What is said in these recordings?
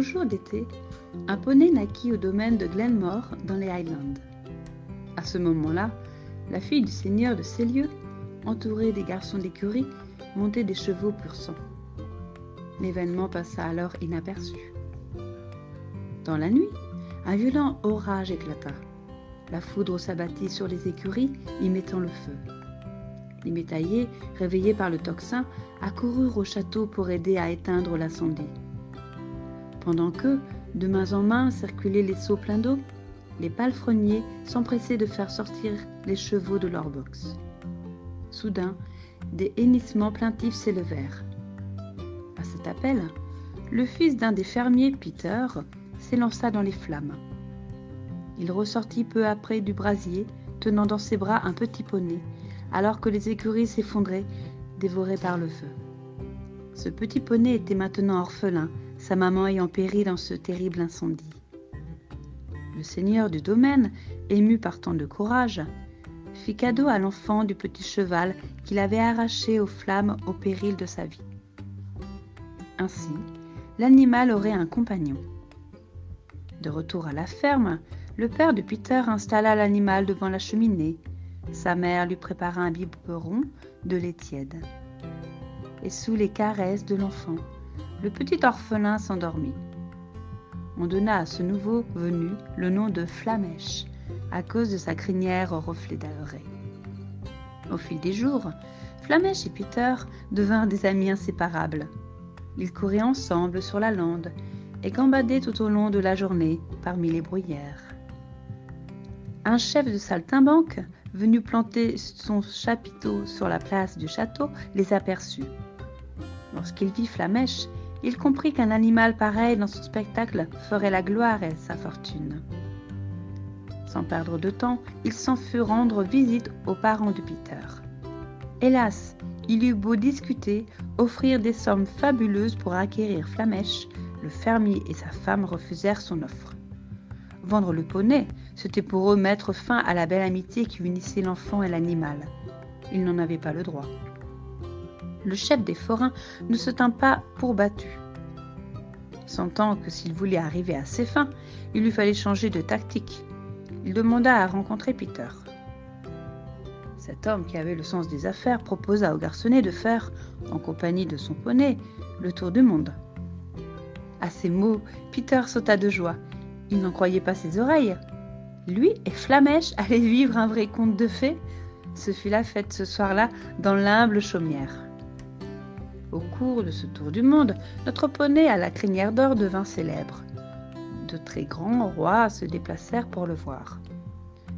jour d'été, un poney naquit au domaine de Glenmore dans les Highlands. À ce moment-là, la fille du seigneur de ces lieux, entourée des garçons d'écurie, montait des chevaux pur sang. L'événement passa alors inaperçu. Dans la nuit, un violent orage éclata. La foudre s'abattit sur les écuries, y mettant le feu. Les métaillers, réveillés par le tocsin, accoururent au château pour aider à éteindre l'incendie. Pendant que, de main en main, circulaient les seaux pleins d'eau, les palefreniers s'empressaient de faire sortir les chevaux de leur box. Soudain, des hennissements plaintifs s'élevèrent. À cet appel, le fils d'un des fermiers, Peter, s'élança dans les flammes. Il ressortit peu après du brasier, tenant dans ses bras un petit poney, alors que les écuries s'effondraient, dévorées par le feu. Ce petit poney était maintenant orphelin, sa maman ayant péri dans ce terrible incendie. Le seigneur du domaine, ému par tant de courage, fit cadeau à l'enfant du petit cheval qu'il avait arraché aux flammes au péril de sa vie. Ainsi, l'animal aurait un compagnon. De retour à la ferme, le père de Peter installa l'animal devant la cheminée. Sa mère lui prépara un biberon de lait tiède. Et sous les caresses de l'enfant, le petit orphelin s'endormit. On donna à ce nouveau venu le nom de Flamèche, à cause de sa crinière au reflet doré. Au fil des jours, Flamèche et Peter devinrent des amis inséparables. Ils couraient ensemble sur la lande et gambadaient tout au long de la journée parmi les bruyères. Un chef de saltimbanque, venu planter son chapiteau sur la place du château, les aperçut. Lorsqu'il vit Flamèche, il comprit qu'un animal pareil dans son spectacle ferait la gloire et sa fortune. Sans perdre de temps, il s'en fut rendre visite aux parents de Peter. Hélas, il eut beau discuter, offrir des sommes fabuleuses pour acquérir Flamèche, le fermier et sa femme refusèrent son offre. Vendre le poney, c'était pour eux mettre fin à la belle amitié qui unissait l'enfant et l'animal. Ils n'en avaient pas le droit le chef des forains ne se tint pas pour battu. Sentant que s'il voulait arriver à ses fins, il lui fallait changer de tactique. Il demanda à rencontrer Peter. Cet homme qui avait le sens des affaires proposa au garçonnet de faire, en compagnie de son poney, le tour du monde. À ces mots, Peter sauta de joie. Il n'en croyait pas ses oreilles. Lui et Flamèche allaient vivre un vrai conte de fées. Ce fut la fête ce soir-là dans l'humble chaumière. Au cours de ce tour du monde, notre poney à la crinière d'or devint célèbre. De très grands rois se déplacèrent pour le voir.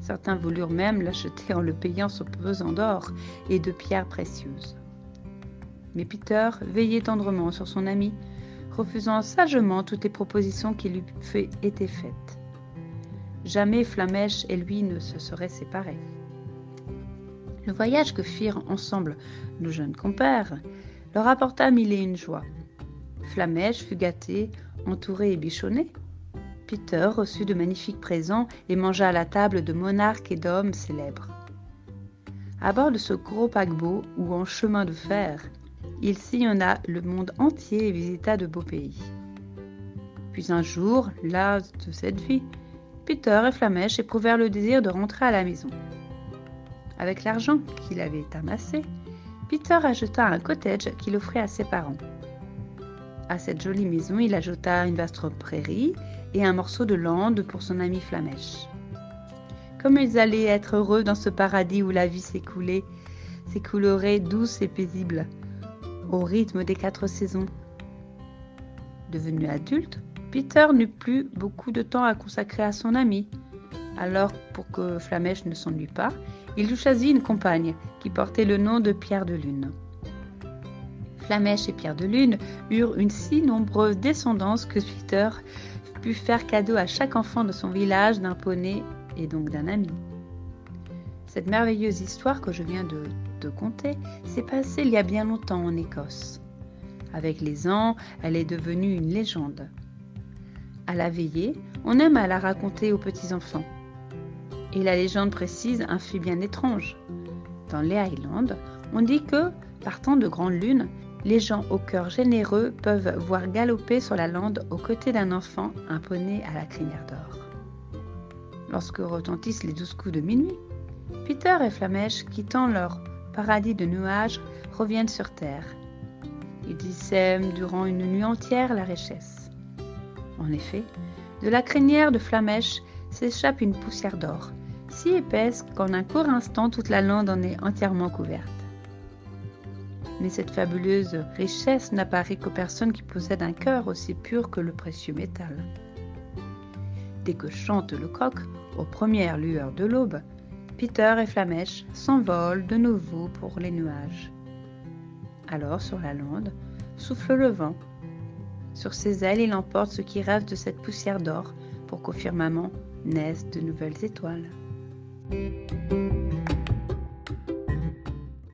Certains voulurent même l'acheter en le payant son pesant d'or et de pierres précieuses. Mais Peter veillait tendrement sur son ami, refusant sagement toutes les propositions qui lui étaient faites. Jamais Flamèche et lui ne se seraient séparés. Le voyage que firent ensemble nos jeunes compères leur apporta mille et une joie. Flamèche fut gâté, entouré et bichonné. Peter reçut de magnifiques présents et mangea à la table de monarques et d'hommes célèbres. À bord de ce gros paquebot ou en chemin de fer, il sillonna le monde entier et visita de beaux pays. Puis un jour, las de cette vie, Peter et Flamèche éprouvèrent le désir de rentrer à la maison. Avec l'argent qu'il avait amassé, Peter acheta un cottage qu'il offrit à ses parents. À cette jolie maison, il ajouta une vaste prairie et un morceau de lande pour son ami Flamèche. Comme ils allaient être heureux dans ce paradis où la vie s'écoulait, s'écoulerait douce et paisible, au rythme des quatre saisons. Devenu adulte, Peter n'eut plus beaucoup de temps à consacrer à son ami. Alors, pour que Flamèche ne s'ennuie pas, il lui choisit une compagne qui portait le nom de Pierre de Lune. Flamèche et Pierre de Lune eurent une si nombreuse descendance que Peter put faire cadeau à chaque enfant de son village d'un poney et donc d'un ami. Cette merveilleuse histoire que je viens de te conter s'est passée il y a bien longtemps en Écosse. Avec les ans, elle est devenue une légende. À la veillée, on aime à la raconter aux petits-enfants. Et la légende précise un fait bien étrange. Dans les Highlands, on dit que, partant de grande lune, les gens au cœur généreux peuvent voir galoper sur la lande aux côtés d'un enfant un poney à la crinière d'or. Lorsque retentissent les douze coups de minuit, Peter et Flamèche, quittant leur paradis de nuages, reviennent sur terre. Ils sèment durant une nuit entière la richesse. En effet, de la crinière de Flamèche s'échappe une poussière d'or, si épaisse qu'en un court instant toute la lande en est entièrement couverte. Mais cette fabuleuse richesse n'apparaît qu'aux personnes qui possèdent un cœur aussi pur que le précieux métal. Dès que chante le coq, aux premières lueurs de l'aube, Peter et Flamèche s'envolent de nouveau pour les nuages. Alors, sur la lande, souffle le vent. Sur ses ailes, il emporte ce qui reste de cette poussière d'or pour qu'au firmament naissent de nouvelles étoiles. Thank you.